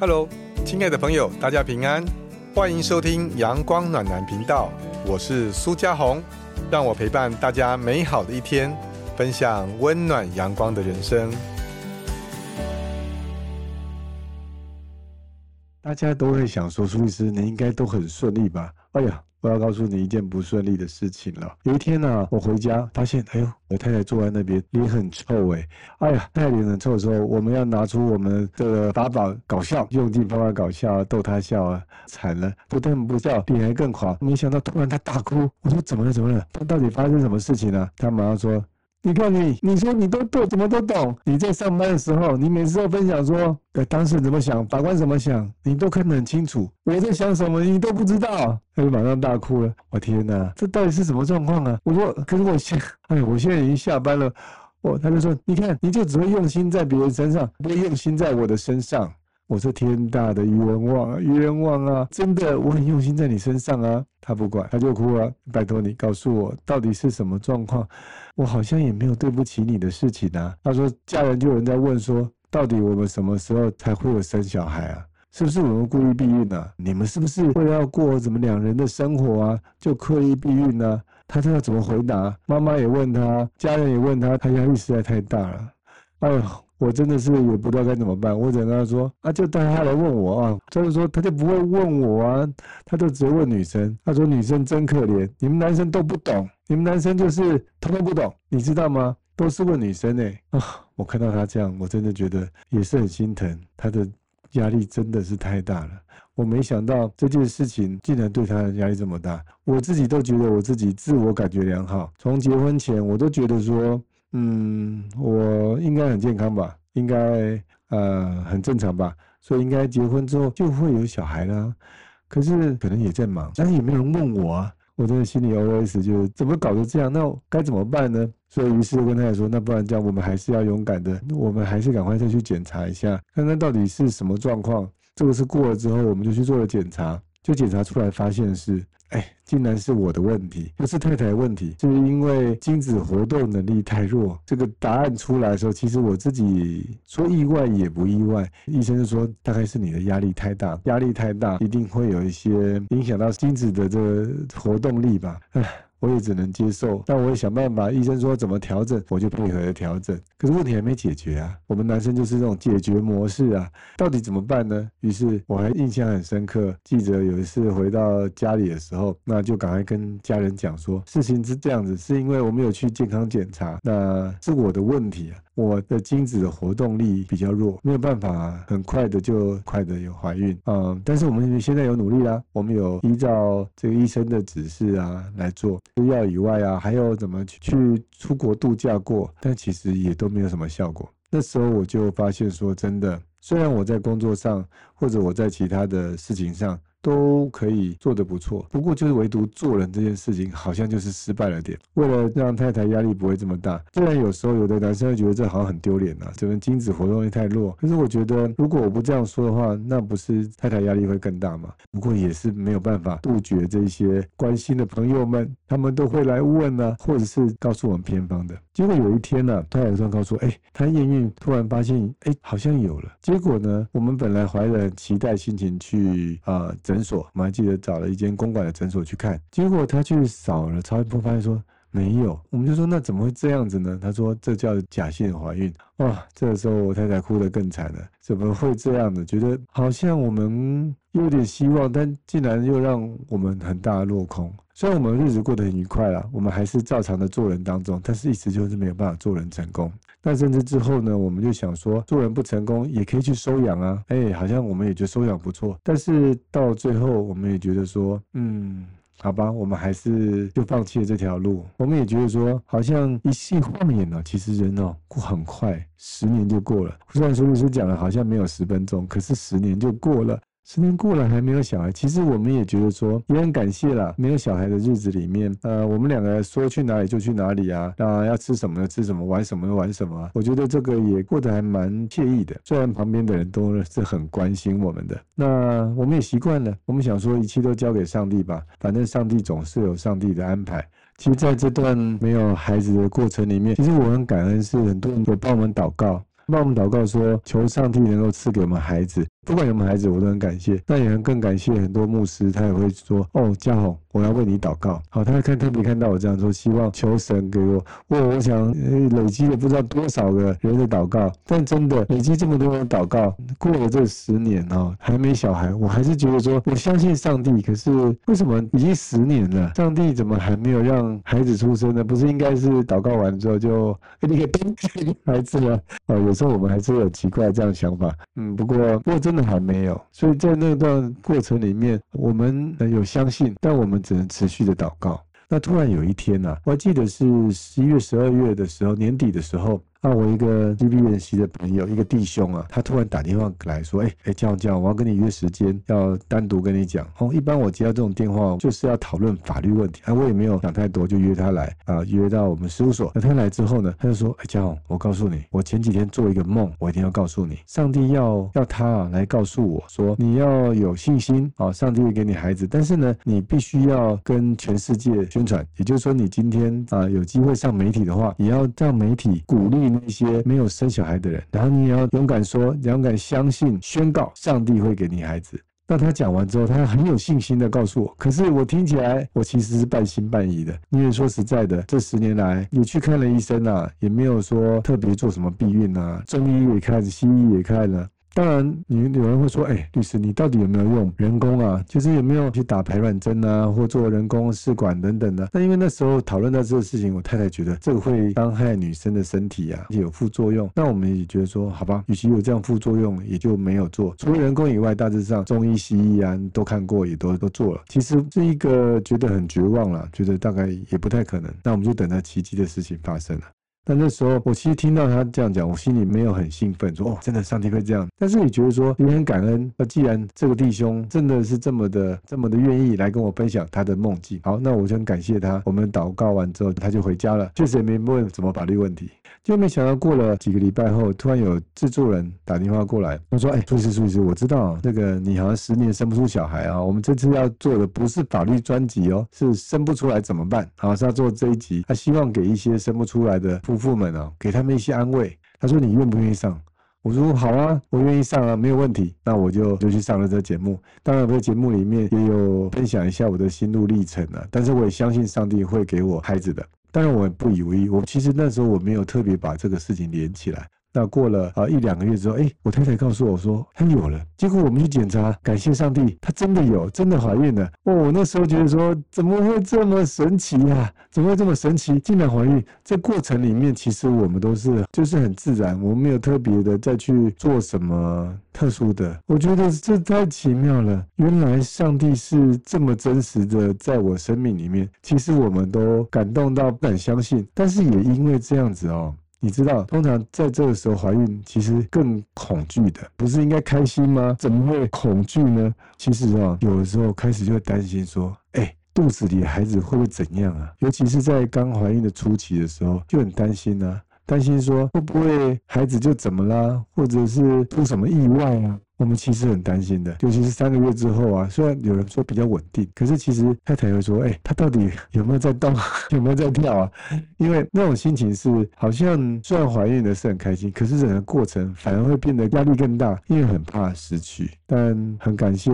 Hello，亲爱的朋友，大家平安，欢迎收听阳光暖男频道，我是苏家红，让我陪伴大家美好的一天，分享温暖阳光的人生。大家都会想说，苏律师，你应该都很顺利吧？哎呀，我要告诉你一件不顺利的事情了。有一天呢，我回家发现，哎呦，我太太坐在那边，脸很臭哎。哎呀，太太脸很臭的时候，我们要拿出我们的法宝搞笑，用尽方法搞笑，逗她笑啊，惨了，不但不笑，脸还更垮。没想到突然她大哭，我说怎么了？怎么了？她到底发生什么事情了？她马上说。你看你，你说你都懂，怎么都懂？你在上班的时候，你每次都分享说，呃，当事人怎么想，法官怎么想，你都看得很清楚。我在想什么，你都不知道，他就马上大哭了。我天哪，这到底是什么状况啊？我说，可是我现，哎，我现在已经下班了。我他就说，你看，你就只会用心在别人身上，不会用心在我的身上。我说天大的冤枉啊，冤枉啊！真的，我很用心在你身上啊。他不管，他就哭了。拜托你告诉我，到底是什么状况？我好像也没有对不起你的事情啊。他说，家人就有人在问说，到底我们什么时候才会有生小孩啊？是不是我们故意避孕呢？你们是不是为了要过怎么两人的生活啊，就刻意避孕呢？他知道怎么回答？妈妈也问他，家人也问他，他压力实在太大了。哎呦！我真的是也不知道该怎么办，我只能跟他说啊，就带他来问我啊。就说，他就不会问我啊，他就直接问女生。他说女生真可怜，你们男生都不懂，你们男生就是通通不懂，你知道吗？都是问女生哎啊！我看到他这样，我真的觉得也是很心疼，他的压力真的是太大了。我没想到这件事情竟然对他的压力这么大，我自己都觉得我自己自我感觉良好，从结婚前我都觉得说。嗯，我应该很健康吧？应该呃很正常吧？所以应该结婚之后就会有小孩啦。可是可能也在忙，但是也没有人问我啊。我真的心里 OS 就是怎么搞得这样？那该怎么办呢？所以于是跟太太说，那不然这样，我们还是要勇敢的，我们还是赶快再去检查一下，看看到底是什么状况。这个是过了之后，我们就去做了检查，就检查出来发现是。哎，竟然是我的问题，不是太太的问题，就是因为精子活动能力太弱。这个答案出来的时候，其实我自己说意外也不意外。医生就说，大概是你的压力太大，压力太大，一定会有一些影响到精子的这个活动力吧。唉。我也只能接受，但我也想办法。医生说怎么调整，我就配合调整。可是问题还没解决啊！我们男生就是这种解决模式啊，到底怎么办呢？于是我还印象很深刻。记者有一次回到家里的时候，那就赶快跟家人讲说，事情是这样子，是因为我没有去健康检查，那是我的问题啊。我的精子的活动力比较弱，没有办法很快的就快的有怀孕嗯，但是我们现在有努力啦，我们有依照这个医生的指示啊来做，吃药以外啊，还有怎么去出国度假过，但其实也都没有什么效果。那时候我就发现说，真的，虽然我在工作上或者我在其他的事情上。都可以做得不错，不过就是唯独做人这件事情，好像就是失败了点。为了让太太压力不会这么大，虽然有时候有的男生会觉得这好像很丢脸呐，这个精子活动力太弱。可是我觉得，如果我不这样说的话，那不是太太压力会更大吗？不过也是没有办法杜绝这些关心的朋友们，他们都会来问呢，或者是告诉我们偏方的。结果有一天呢，太太突然告诉我，哎，她验孕突然发现，哎，好像有了。结果呢，我们本来怀着期待心情去啊。诊所，我们还记得找了一间公馆的诊所去看，结果他去扫了超音波，发现说没有。我们就说那怎么会这样子呢？他说这叫假性怀孕。哇，这个时候我太太哭得更惨了，怎么会这样的？觉得好像我们有点希望，但竟然又让我们很大落空。虽然我们日子过得很愉快啦，我们还是照常的做人当中，但是一直就是没有办法做人成功。那甚至之后呢，我们就想说，做人不成功也可以去收养啊，哎，好像我们也觉得收养不错。但是到最后，我们也觉得说，嗯，好吧，我们还是就放弃了这条路。我们也觉得说，好像一夕晃眼呢，其实人哦过很快，十年就过了。虽然苏律师讲了，好像没有十分钟，可是十年就过了。十年过了还没有小孩，其实我们也觉得说也很感谢啦。没有小孩的日子里面，呃，我们两个说去哪里就去哪里啊，啊，要吃什么就吃什么，玩什么就玩什么。我觉得这个也过得还蛮惬意的。虽然旁边的人都是很关心我们的，那我们也习惯了。我们想说一切都交给上帝吧，反正上帝总是有上帝的安排。其实在这段没有孩子的过程里面，其实我很感恩，是很多人有帮我们祷告。帮我们祷告说，求上帝能够赐给我们孩子。不管有没有孩子，我都很感谢。那也很更感谢很多牧师，他也会说：“哦，嘉宏，我要为你祷告。”好，他看特别看到我这样说，希望求神给我。我我想累积了不知道多少个人的祷告，但真的累积这么多人祷告，过了这十年哦，还没小孩，我还是觉得说我相信上帝。可是为什么已经十年了，上帝怎么还没有让孩子出生呢？不是应该是祷告完之后就你可以登孩子了？哦，有时候我们还是有奇怪这样想法。嗯，不过不过这真的还没有，所以在那段过程里面，我们有相信，但我们只能持续的祷告。那突然有一天呢，我还记得是十一月、十二月的时候，年底的时候。那我一个 G B 练习的朋友，一个弟兄啊，他突然打电话来说：“哎哎，这样，我要跟你约时间，要单独跟你讲。哦，一般我接到这种电话，就是要讨论法律问题。啊，我也没有想太多，就约他来啊，约到我们事务所。那他来之后呢，他就说：哎，嘉宏，我告诉你，我前几天做一个梦，我一定要告诉你，上帝要要他啊来告诉我说，你要有信心啊，上帝会给你孩子，但是呢，你必须要跟全世界宣传，也就是说，你今天啊有机会上媒体的话，也要让媒体鼓励。”那些没有生小孩的人，然后你也要勇敢说，勇敢相信，宣告上帝会给你孩子。那他讲完之后，他很有信心的告诉我，可是我听起来，我其实是半信半疑的。因为说实在的，这十年来也去看了医生啊，也没有说特别做什么避孕啊，中医也看，西医也看了。当然，你有人会说：“哎，律师，你到底有没有用人工啊？就是有没有去打排卵针啊，或做人工试管等等的？”那因为那时候讨论到这个事情，我太太觉得这个会伤害女生的身体啊，有副作用。那我们也觉得说，好吧，与其有这样副作用，也就没有做。除了人工以外，大致上中医、西医啊都看过，也都都做了。其实是一个觉得很绝望了，觉得大概也不太可能。那我们就等着奇迹的事情发生了。但那时候，我其实听到他这样讲，我心里没有很兴奋，说哦，真的上帝会这样。但是你觉得说也很感恩。那既然这个弟兄真的是这么的、这么的愿意来跟我分享他的梦境，好，那我就很感谢他。我们祷告完之后，他就回家了，确实也没问什么法律问题。就没想到过了几个礼拜后，突然有制作人打电话过来，他说：“哎，苏医师，苏医师，我知道那个你好像十年生不出小孩啊，我们这次要做的不是法律专辑哦，是生不出来怎么办？好，是要做这一集，他希望给一些生不出来的夫妇们啊，给他们一些安慰。他说你愿不愿意上？我说好啊，我愿意上啊，没有问题。那我就就去上了这节目。当然，我在节目里面也有分享一下我的心路历程啊，但是我也相信上帝会给我孩子的。”当然我也不以为意，我其实那时候我没有特别把这个事情连起来。那过了啊一两个月之后，哎，我太太告诉我说她有了。结果我们去检查，感谢上帝，她真的有，真的怀孕了。哦，我那时候觉得说怎么会这么神奇呀？怎么会这么神奇？竟然怀孕！这过程里面其实我们都是就是很自然，我们没有特别的再去做什么特殊的。我觉得这太奇妙了。原来上帝是这么真实的在我生命里面。其实我们都感动到不敢相信，但是也因为这样子哦。你知道，通常在这个时候怀孕，其实更恐惧的，不是应该开心吗？怎么会恐惧呢？其实啊，有的时候开始就会担心说，哎，肚子里孩子会不会怎样啊？尤其是在刚怀孕的初期的时候，就很担心啊，担心说会不会孩子就怎么啦，或者是出什么意外啊？我们其实很担心的，尤其是三个月之后啊，虽然有人说比较稳定，可是其实太太会说，哎，他到底有没有在动，有没有在跳啊？因为那种心情是好像虽然怀孕的是很开心，可是整个过程反而会变得压力更大，因为很怕失去。但很感谢，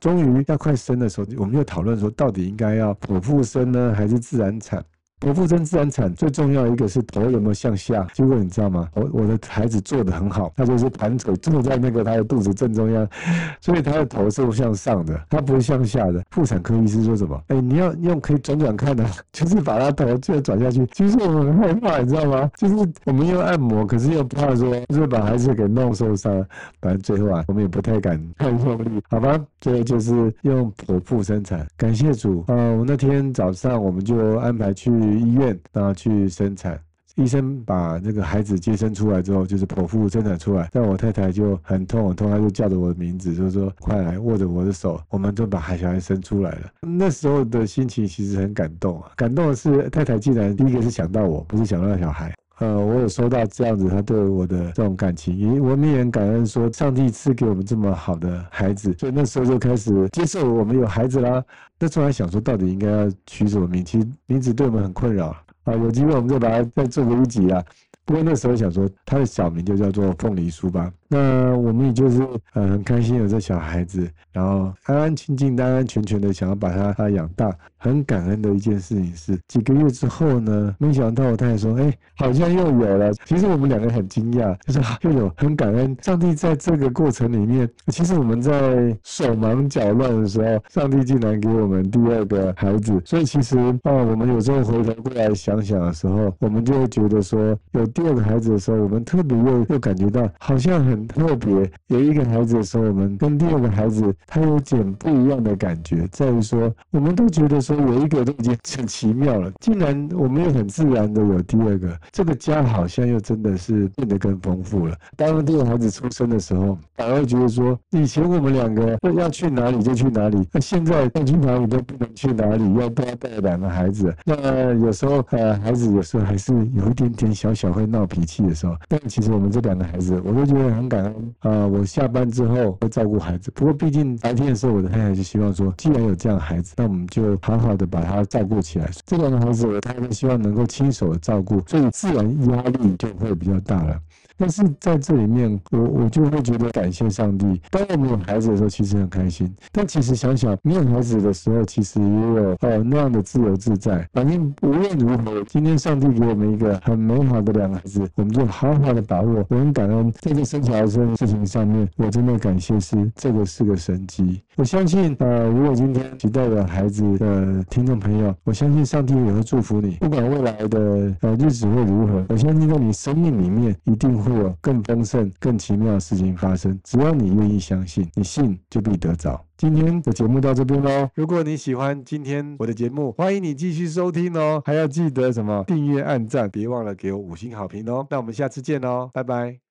终于要快生的时候，我们又讨论说，到底应该要剖腹生呢，还是自然产？剖腹生自然产最重要一个是头有没有向下，结果你知道吗？我我的孩子做的很好，他就是盘腿坐在那个他的肚子正中央，所以他的头是向上的，他不是向下的。妇产科医师说什么？哎，你要用可以转转看的，就是把他头就转下去。其实我们很害怕，你知道吗？就是我们又按摩，可是又怕说就是把孩子给弄受伤。反正最后啊，我们也不太敢太用力，好吧？最后就是用剖腹生产。感谢主啊！我那天早上我们就安排去。去医院，然后去生产。医生把那个孩子接生出来之后，就是剖腹生产出来。但我太太就很痛很痛，她就叫着我的名字，就说：“快来握着我的手。”我们就把孩小孩生出来了。那时候的心情其实很感动啊！感动的是太太竟然第一个是想到我，不是想到小孩。呃，我有收到这样子他对我的这种感情，也我们也很感恩，说上帝赐给我们这么好的孩子，所以那时候就开始接受我们有孩子啦。那时候还想说，到底应该要取什么名？其实名字对我们很困扰。啊，有机会我们再把它再做个一集啊。不过那时候想说，他的小名就叫做凤梨酥吧。那我们也就是呃很开心有这小孩子，然后安安静静、安安全全的想要把他他养大。很感恩的一件事情是，几个月之后呢，没想到我太太说，哎，好像又有了。其实我们两个很惊讶，就是又有很感恩上帝在这个过程里面，其实我们在手忙脚乱的时候，上帝竟然给我们第二个孩子。所以其实啊，我们有时候回头过来想想的时候，我们就会觉得说，有第二个孩子的时候，我们特别又又感觉到好像很特别。有一个孩子的时候，我们跟第二个孩子他有点不一样的感觉，在于说，我们都觉得。说有一个都已经很奇妙了，竟然我们又很自然的有第二个，这个家好像又真的是变得更丰富了。当第二个孩子出生的时候，反而觉得说，以前我们两个要去哪里就去哪里，那现在要去哪里都不能去哪里，要多带两个孩子？那有时候呃，孩子有时候还是有一点点小小会闹脾气的时候，但其实我们这两个孩子，我都觉得很感恩啊。我下班之后会照顾孩子，不过毕竟白天的时候，我的太太就希望说，既然有这样的孩子，那我们就好。好的把他照顾起来，这两个孩子，我太太希望能够亲手照顾，所以自然压力就会比较大了。但是在这里面，我我就会觉得感谢上帝。当我们有孩子的时候，其实很开心。但其实想想没有孩子的时候，其实也有呃那样的自由自在。反正无论如何，今天上帝给我们一个很美好的两个孩子，我们就好好的把握。我很感恩在这生小孩这件事情上面，我真的感谢是这个是个神机。我相信呃，如果今天期待有孩子的听众朋友，我相信上帝也会祝福你。不管未来的呃日子会如何，我相信在你生命里面一定会。会有更丰盛、更奇妙的事情发生。只要你愿意相信，你信就必得着。今天的节目到这边喽。如果你喜欢今天我的节目，欢迎你继续收听哦。还要记得什么？订阅、按赞，别忘了给我五星好评哦。那我们下次见喽，拜拜。